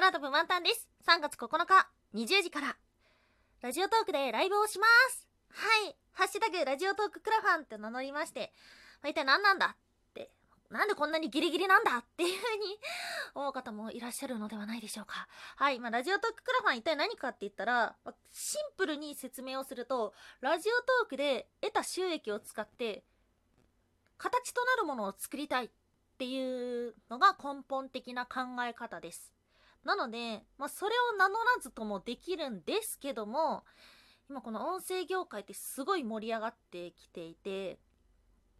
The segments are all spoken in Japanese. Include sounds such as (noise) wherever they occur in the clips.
空飛ぶワンタンです。3月9日、20時から、ラジオトークでライブをします。はい。ハッシュタグ、ラジオトーククラファンって名乗りまして、一体何なんだって、なんでこんなにギリギリなんだっていう風に思う方もいらっしゃるのではないでしょうか。はい。まあ、ラジオトーククラファン一体何かって言ったらま、シンプルに説明をすると、ラジオトークで得た収益を使って、形となるものを作りたいっていうのが根本的な考え方です。なので、まあ、それを名乗らずともできるんですけども、今この音声業界ってすごい盛り上がってきていて、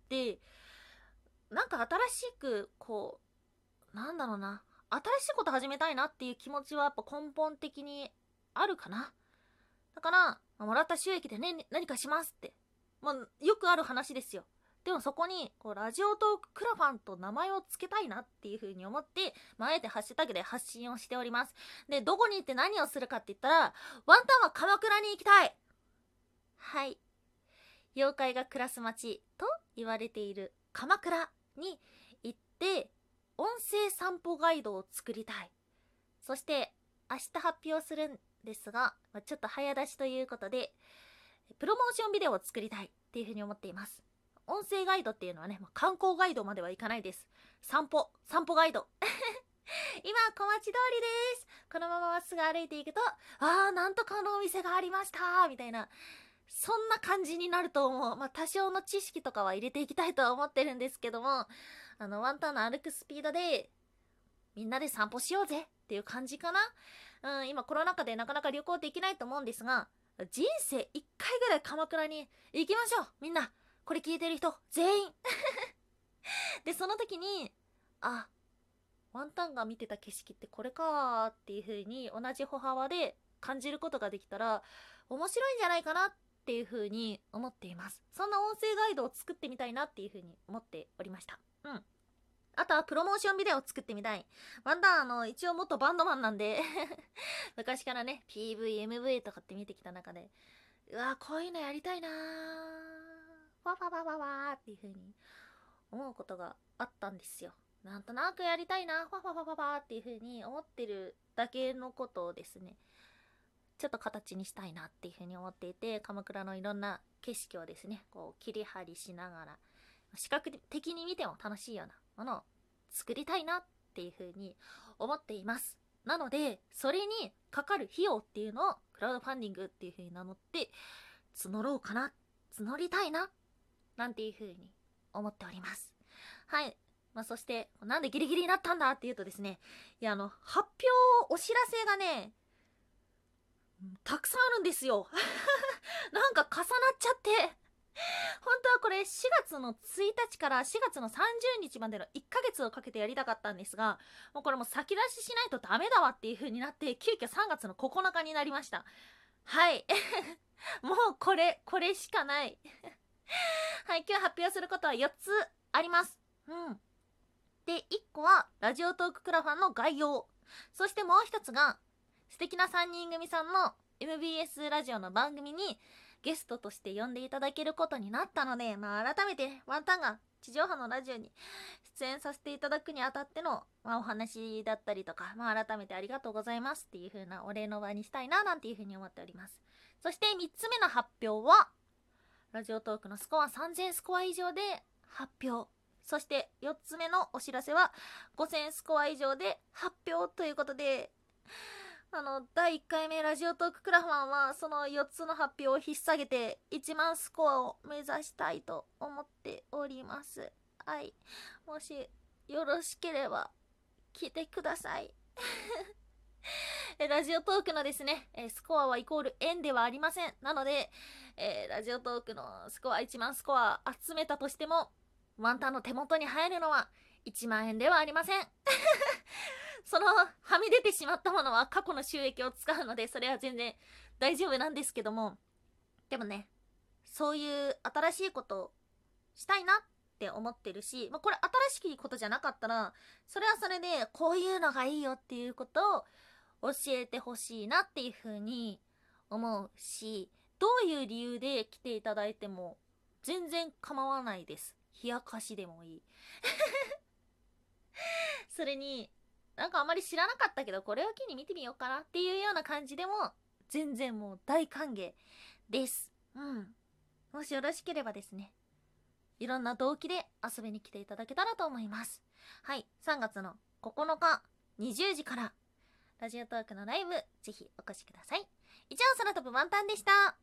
で、なんか新しく、こう、なんだろうな、新しいこと始めたいなっていう気持ちはやっぱ根本的にあるかな。だから、もらった収益でね、何かしますって。まあ、よくある話ですよ。でもそこに、こう、ラジオトーククラファンと名前を付けたいなっていう風に思って、まあ、あえてハッシュタグで発信をしております。で、どこに行って何をするかって言ったら、ワンタンは鎌倉に行きたいはい。妖怪が暮らす街と言われている鎌倉に行って、音声散歩ガイドを作りたい。そして、明日発表するんですが、まあ、ちょっと早出しということで、プロモーションビデオを作りたいっていうふうに思っています。音声ガイドっていうのはね、まあ、観光ガイドまではいかないです。散歩、散歩ガイド。(laughs) 今、小町通りです。このまままっすぐ歩いていくと、あー、なんとかのお店がありましたみたいな。そんな感じになると思う。まあ、多少の知識とかは入れていきたいとは思ってるんですけども、あの、ワンタンの歩くスピードで、みんなで散歩しようぜっていう感じかな。うん、今コロナ禍でなかなか旅行できないと思うんですが、人生一回ぐらい鎌倉に行きましょうみんなこれ聞いてる人、全員 (laughs) で、その時に、あ、ワンタンが見てた景色ってこれかっていう風に同じ歩幅で感じることができたら面白いんじゃないかなっていう風に思っています。そんな音声ガイドを作ってみたいなっていう風に思っておりました。うん。あとはプロモーションビデオを作ってみたい。ワンタンあの、一応元バンドマンなんで (laughs) 昔からね、PV、MV とかって見てきた中で、うわこういうのやりたいなーわわわわわっていう風に思うことがあったんですよ。なんとなくやりたいな、わわわわわっていう風に思ってるだけのことをですね、ちょっと形にしたいなっていう風に思っていて、鎌倉のいろんな景色をですね、こう切り張りしながら、視覚的に見ても楽しいようなものを作りたいなっていう風に思っています。なので、それにかかる費用っていうのをクラウドファンディングっていう風に名乗って募ろうかな、募りたいななんていう風に思っております。はい。まあ、そして、なんでギリギリになったんだっていうとですね、いや、あの、発表、お知らせがね、たくさんあるんですよ。(laughs) なんか重なっちゃって。本当はこれ4月の1日から4月の30日までの1ヶ月をかけてやりたかったんですが、もうこれも先出ししないとダメだわっていう風になって、急遽3月の9日になりました。はい。(laughs) もうこれ、これしかない。(laughs) はい、今日発表することは4つあります。うん。で、1個は、ラジオトーククラファンの概要。そしてもう1つが、素敵な3人組さんの MBS ラジオの番組にゲストとして呼んでいただけることになったので、まあ改めてワンタンが地上波のラジオに出演させていただくにあたっての、まあ、お話だったりとか、まあ改めてありがとうございますっていう風なお礼の場にしたいななんていう風に思っております。そして3つ目の発表は、ラジオトークのスコア3000スコア以上で発表。そして4つ目のお知らせは5000スコア以上で発表ということで、あの、第1回目ラジオトーククラファンはその4つの発表を引っ提げて1万スコアを目指したいと思っております。はい。もしよろしければ聞いてください。ラジオトークのですね、スコアはイコール円ではありません。なので、え、ラジオトークのスコア1万スコア集めたとしても、ワンタンの手元に入るのは1万円ではありません。(laughs) その、はみ出てしまったものは過去の収益を使うので、それは全然大丈夫なんですけども、でもね、そういう新しいことをしたいなって思ってるし、まあ、これ新しいことじゃなかったら、それはそれでこういうのがいいよっていうことを教えてほしいなっていうふうに思うし、どういう理由で来ていただいても全然構わないです。冷やかしでもいい。(laughs) それに、なんかあまり知らなかったけど、これを機に見てみようかなっていうような感じでも、全然もう大歓迎です。うん。もしよろしければですね、いろんな動機で遊びに来ていただけたらと思います。はい、3月の9日、20時から、ラジオトークのライブ、ぜひお越しください。以上、空飛ぶワンタンでした。